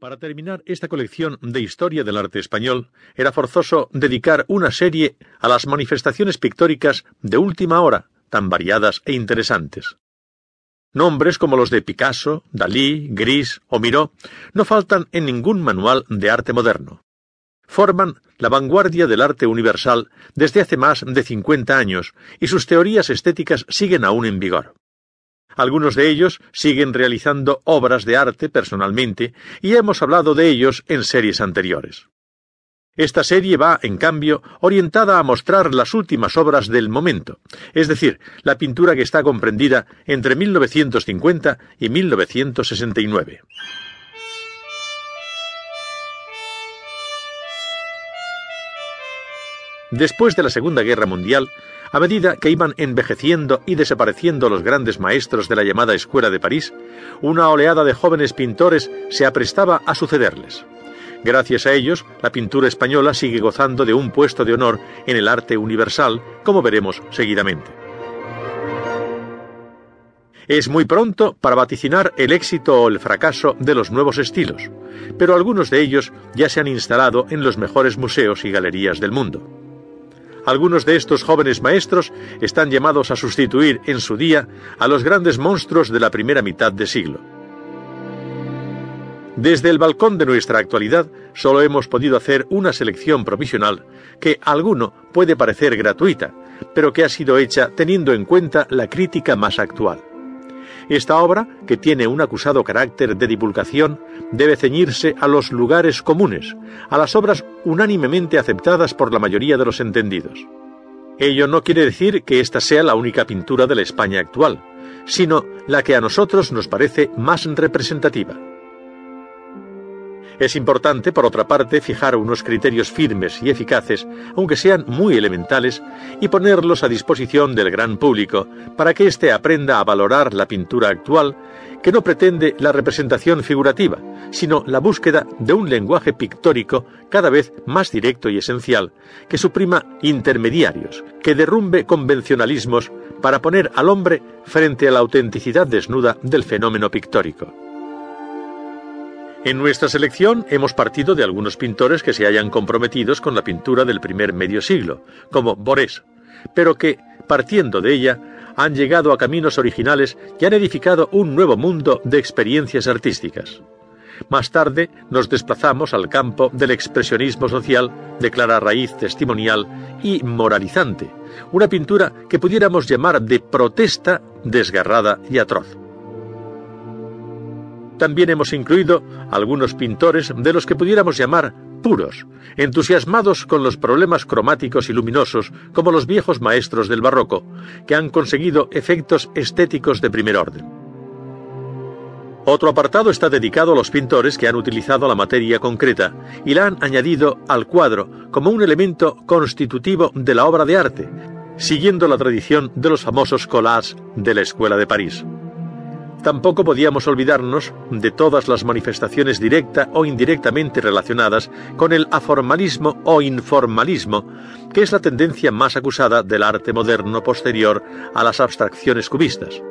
Para terminar esta colección de historia del arte español, era forzoso dedicar una serie a las manifestaciones pictóricas de última hora, tan variadas e interesantes. Nombres como los de Picasso, Dalí, Gris o Miró no faltan en ningún manual de arte moderno. Forman la vanguardia del arte universal desde hace más de cincuenta años y sus teorías estéticas siguen aún en vigor. Algunos de ellos siguen realizando obras de arte personalmente y hemos hablado de ellos en series anteriores. Esta serie va, en cambio, orientada a mostrar las últimas obras del momento, es decir, la pintura que está comprendida entre 1950 y 1969. Después de la Segunda Guerra Mundial, a medida que iban envejeciendo y desapareciendo los grandes maestros de la llamada Escuela de París, una oleada de jóvenes pintores se aprestaba a sucederles. Gracias a ellos, la pintura española sigue gozando de un puesto de honor en el arte universal, como veremos seguidamente. Es muy pronto para vaticinar el éxito o el fracaso de los nuevos estilos, pero algunos de ellos ya se han instalado en los mejores museos y galerías del mundo. Algunos de estos jóvenes maestros están llamados a sustituir en su día a los grandes monstruos de la primera mitad de siglo. Desde el balcón de nuestra actualidad solo hemos podido hacer una selección provisional que alguno puede parecer gratuita, pero que ha sido hecha teniendo en cuenta la crítica más actual. Esta obra, que tiene un acusado carácter de divulgación, debe ceñirse a los lugares comunes, a las obras unánimemente aceptadas por la mayoría de los entendidos. Ello no quiere decir que esta sea la única pintura de la España actual, sino la que a nosotros nos parece más representativa. Es importante, por otra parte, fijar unos criterios firmes y eficaces, aunque sean muy elementales, y ponerlos a disposición del gran público, para que éste aprenda a valorar la pintura actual, que no pretende la representación figurativa, sino la búsqueda de un lenguaje pictórico cada vez más directo y esencial, que suprima intermediarios, que derrumbe convencionalismos para poner al hombre frente a la autenticidad desnuda del fenómeno pictórico. En nuestra selección hemos partido de algunos pintores que se hayan comprometidos con la pintura del primer medio siglo, como Borés, pero que, partiendo de ella, han llegado a caminos originales y han edificado un nuevo mundo de experiencias artísticas. Más tarde nos desplazamos al campo del expresionismo social de clara raíz testimonial y moralizante, una pintura que pudiéramos llamar de protesta desgarrada y atroz también hemos incluido algunos pintores de los que pudiéramos llamar puros, entusiasmados con los problemas cromáticos y luminosos como los viejos maestros del barroco, que han conseguido efectos estéticos de primer orden. Otro apartado está dedicado a los pintores que han utilizado la materia concreta y la han añadido al cuadro como un elemento constitutivo de la obra de arte, siguiendo la tradición de los famosos collages de la Escuela de París. Tampoco podíamos olvidarnos de todas las manifestaciones directa o indirectamente relacionadas con el aformalismo o informalismo, que es la tendencia más acusada del arte moderno posterior a las abstracciones cubistas.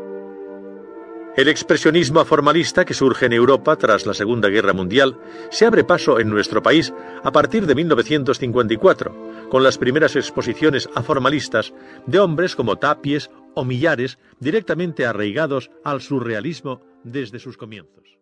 El expresionismo aformalista que surge en Europa tras la Segunda Guerra Mundial se abre paso en nuestro país a partir de 1954, con las primeras exposiciones aformalistas de hombres como Tapies o Millares directamente arraigados al surrealismo desde sus comienzos.